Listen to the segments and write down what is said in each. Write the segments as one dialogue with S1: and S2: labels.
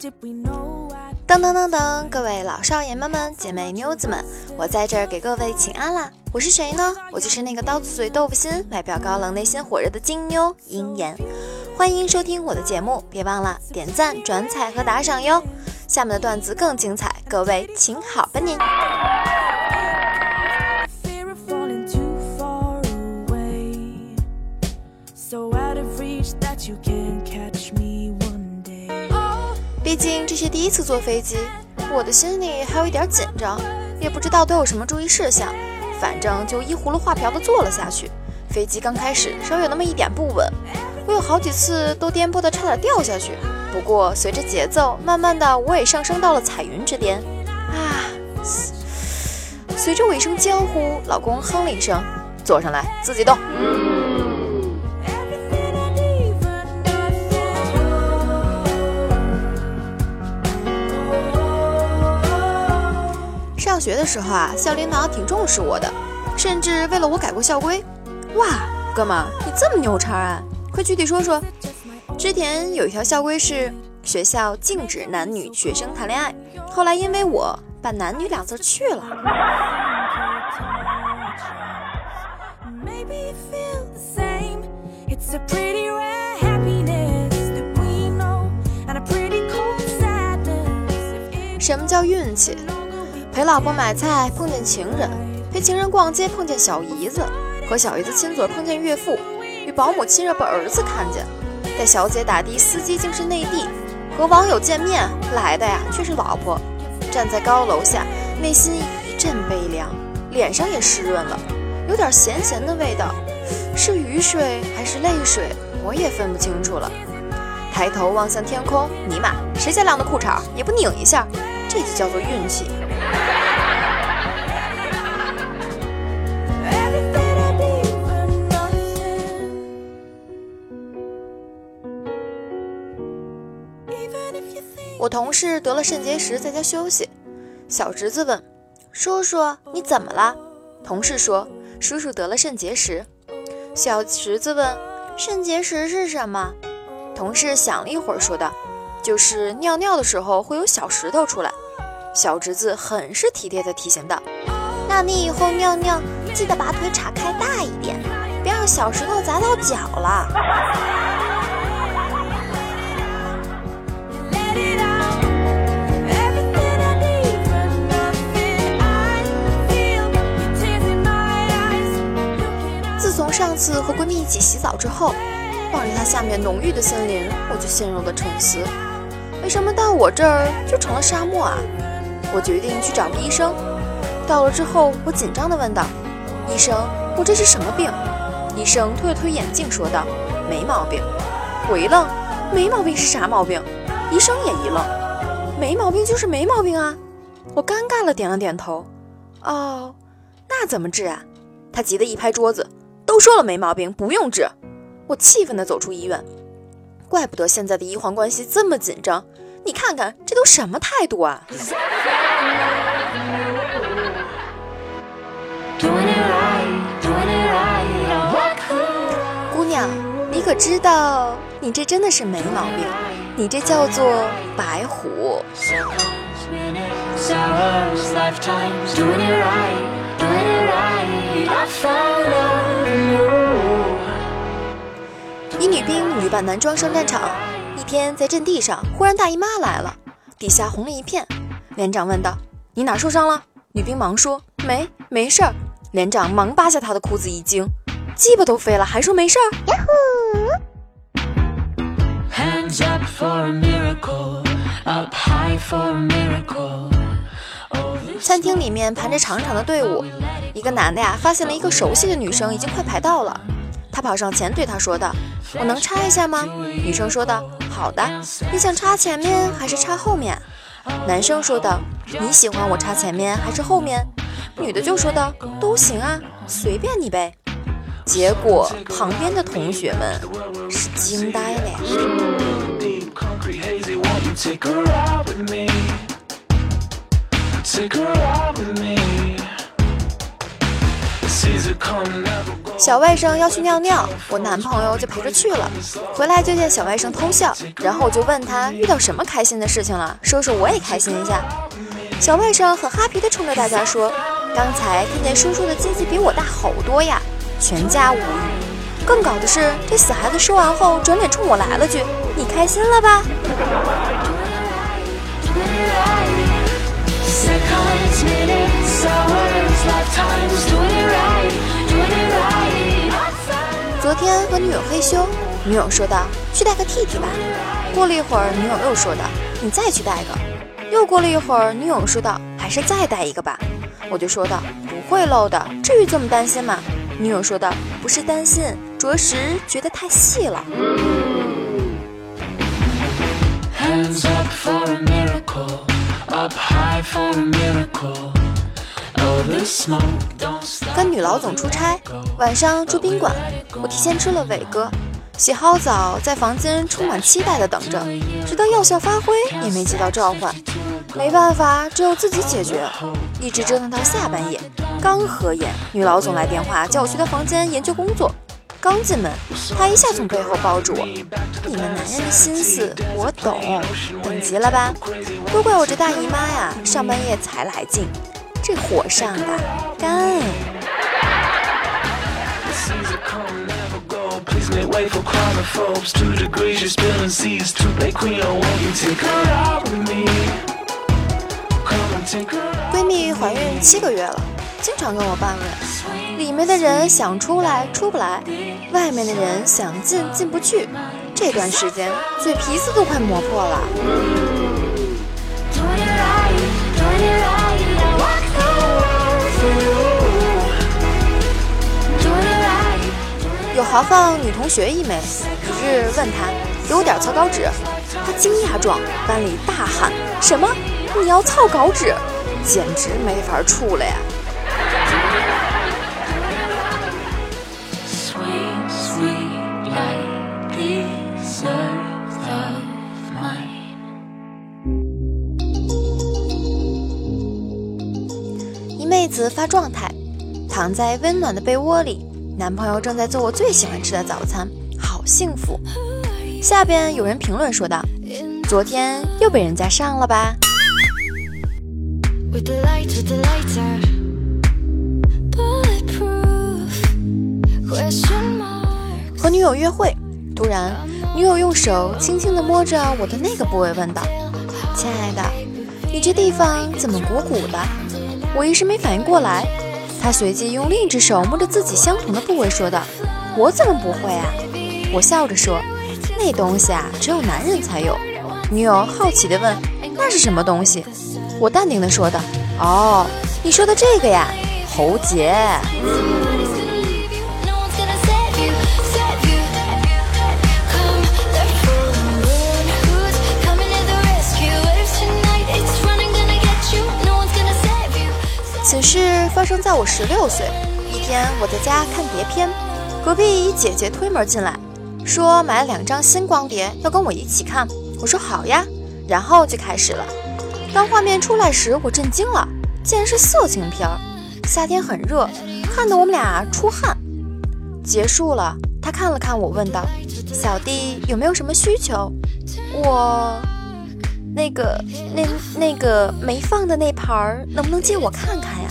S1: 噔噔噔噔，各位老少爷们们、姐妹妞子们，我在这儿给各位请安啦！我是谁呢？我就是那个刀子嘴豆腐心、外表高冷、内心火热的金妞鹰眼。欢迎收听我的节目，别忘了点赞、转采和打赏哟！下面的段子更精彩，各位请好吧您。You can. 毕竟这是第一次坐飞机，我的心里还有一点紧张，也不知道都有什么注意事项。反正就依葫芦画瓢的坐了下去。飞机刚开始稍微有那么一点不稳，我有好几次都颠簸的差点掉下去。不过随着节奏，慢慢的我也上升到了彩云之巅。啊！随着我一声娇呼，老公哼了一声：“坐上来，自己动。”上学的时候啊，校领导挺重视我的，甚至为了我改过校规。哇，哥们，你这么牛叉啊！快具体说说。之前有一条校规是学校禁止男女学生谈恋爱，后来因为我把男女两字去了。什么叫运气？陪老婆买菜碰见情人，陪情人逛街碰见小姨子，和小姨子亲嘴碰见岳父，与保姆亲热被儿子看见，带小姐打的司机竟是内地，和网友见面来的呀却是老婆，站在高楼下内心一阵悲凉，脸上也湿润了，有点咸咸的味道，是雨水还是泪水，我也分不清楚了。抬头望向天空，尼玛，谁家晾的裤衩也不拧一下，这就叫做运气。同事得了肾结石，在家休息。小侄子问：“叔叔，你怎么了？”同事说：“叔叔得了肾结石。”小侄子问：“肾结石是什么？”同事想了一会儿，说道：“就是尿尿的时候会有小石头出来。”小侄子很是体贴地提醒道：“那你以后尿尿记得把腿岔开大一点，别让小石头砸到脚了。”次和闺蜜一起洗澡之后，望着它下面浓郁的森林，我就陷入了沉思：为什么到我这儿就成了沙漠啊？我决定去找个医生。到了之后，我紧张地问道：“医生，我这是什么病？”医生推了推眼镜，说道：“没毛病。”我一愣：“没毛病是啥毛病？”医生也一愣：“没毛病就是没毛病啊！”我尴尬了，点了点头。哦，那怎么治啊？他急得一拍桌子：“都说了没毛病，不用治！”我气愤地走出医院。怪不得现在的医患关系这么紧张。你看看，这都什么态度啊！姑娘，你可知道，你这真的是没毛病，你这叫做白虎。一女兵女扮男装上战场。一天在阵地上，忽然大姨妈来了，底下红了一片。连长问道：“你哪受伤了？”女兵忙说：“没，没事儿。”连长忙扒下她的裤子，一惊：“鸡巴都飞了，还说没事儿？”餐厅里面排着长长的队伍，一个男的呀，发现了一个熟悉的女生，已经快排到了。他跑上前对她说道：“我能插一下吗？”女生说道：“好的。”你想插前面还是插后面？男生说道：“你喜欢我插前面还是后面？”女的就说道：“都行啊，随便你呗。”结果旁边的同学们是惊呆了。小外甥要去尿尿，我男朋友就陪着去了。回来就见小外甥偷笑，然后我就问他遇到什么开心的事情了，说说我也开心一下。小外甥很哈皮的冲着大家说：“刚才看见叔叔的鸡鸡比我大好多呀！”全家无语。更搞的是，这死孩子说完后，转脸冲我来了句：“你开心了吧？”昨天和女友嘿咻，女友说道：“去带个 T T 吧。”过了一会儿，女友又说道：“你再去带个。”又过了一会儿，女友说道：“还是再带一个吧。”我就说道：“不会漏的，至于这么担心吗？”女友说道：“不是担心，着实觉得太细了。”跟女老总出差，晚上住宾馆，我提前吃了伟哥，洗好澡，在房间充满期待的等着，直到药效发挥也没接到召唤，没办法，只有自己解决，一直折腾到下半夜，刚合眼，女老总来电话叫我去她房间研究工作。刚进门，他一下从背后抱住我。你们男人的心思我懂，等急了吧？都怪我这大姨妈呀，上半夜才来劲，这火上的干。闺蜜怀孕七个月了，经常跟我抱怨，里面的人想出来出不来。外面的人想进进不去，这段时间嘴皮子都快磨破了。有豪放女同学一枚，一日问他给我点草稿纸，他惊讶状，班里大喊什么？你要草稿纸？简直没法处了呀！一妹子发状态，躺在温暖的被窝里，男朋友正在做我最喜欢吃的早餐，好幸福。下边有人评论说道：“昨天又被人家上了吧？”和女友约会，突然女友用手轻轻地摸着我的那个部位，问道：“亲爱的，你这地方怎么鼓鼓的？”我一时没反应过来，他随即用另一只手摸着自己相同的部位，说道：“我怎么不会啊？”我笑着说：“那东西啊，只有男人才有。”女友好奇地问：“那是什么东西？”我淡定地说道：“哦，你说的这个呀，喉结。”生在我十六岁。一天，我在家看碟片，隔壁一姐姐推门进来，说买了两张新光碟，要跟我一起看。我说好呀，然后就开始了。当画面出来时，我震惊了，竟然是色情片儿。夏天很热，看得我们俩出汗。结束了，他看了看我，问道：“小弟有没有什么需求？”我。那个，那那个没放的那盘儿，能不能借我看看呀？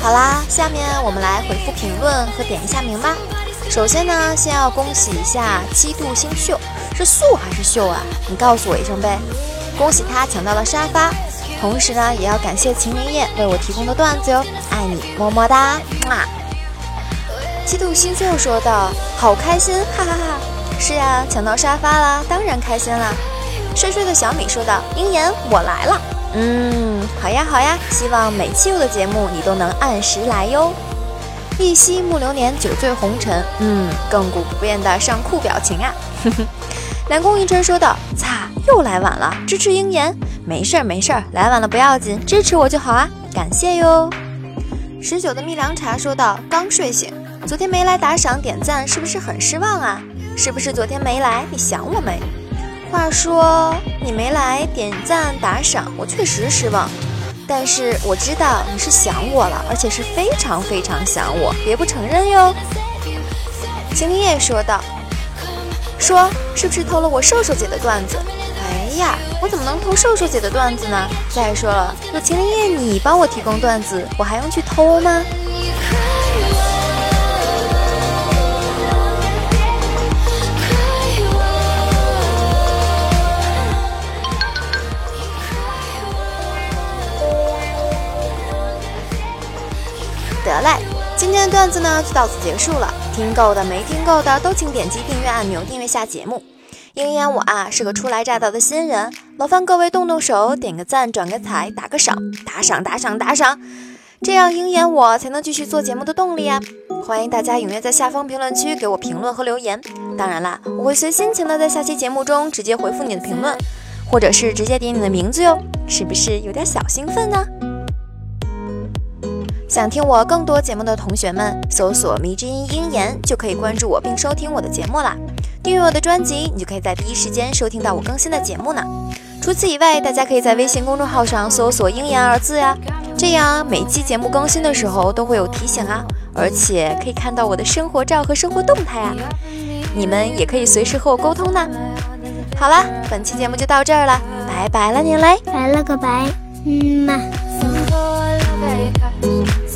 S1: 好啦，下面我们来回复评论和点一下名吧。首先呢，先要恭喜一下七度星秀，是素还是秀啊？你告诉我一声呗。恭喜他抢到了沙发，同时呢，也要感谢秦明艳为我提供的段子哟，爱你么么哒，嘛。七度星秀说道：“好开心，哈哈哈。是呀，抢到沙发了，当然开心啦。睡睡的小米说道：“鹰眼，我来了。嗯，好呀好呀，希望每期我的节目你都能按时来哟。一夕暮流年，酒醉红尘。嗯，亘古不变的上酷表情啊！南宫一晨说道：“擦，又来晚了，支持鹰眼，没事儿没事儿，来晚了不要紧，支持我就好啊，感谢哟。十九的蜜凉茶说道：“刚睡醒，昨天没来打赏点赞，是不是很失望啊？是不是昨天没来，你想我没？话说你没来点赞打赏，我确实失望。但是我知道你是想我了，而且是非常非常想我，别不承认哟。”秦林叶说道：“说是不是偷了我瘦瘦姐的段子？哎呀，我怎么能偷瘦瘦姐的段子呢？再说了，有秦林叶你帮我提供段子，我还用去偷吗？”段子呢就到此结束了。听够的没听够的都请点击订阅按钮订阅下节目。鹰眼我啊是个初来乍到的新人，劳烦各位动动手，点个赞，转个彩，打个赏，打赏打赏打赏，这样鹰眼我才能继续做节目的动力啊！欢迎大家踊跃在下方评论区给我评论和留言。当然啦，我会随心情的在下期节目中直接回复你的评论，或者是直接点你的名字哟，是不是有点小兴奋呢？想听我更多节目的同学们，搜索“迷之音鹰言”就可以关注我并收听我的节目啦。订阅我的专辑，你就可以在第一时间收听到我更新的节目呢。除此以外，大家可以在微信公众号上搜索“鹰言”二字呀，这样每期节目更新的时候都会有提醒啊，而且可以看到我的生活照和生活动态啊。你们也可以随时和我沟通呢。好了，本期节目就到这儿了，拜拜了，年雷，
S2: 拜了个拜，嗯嘛。Vegas.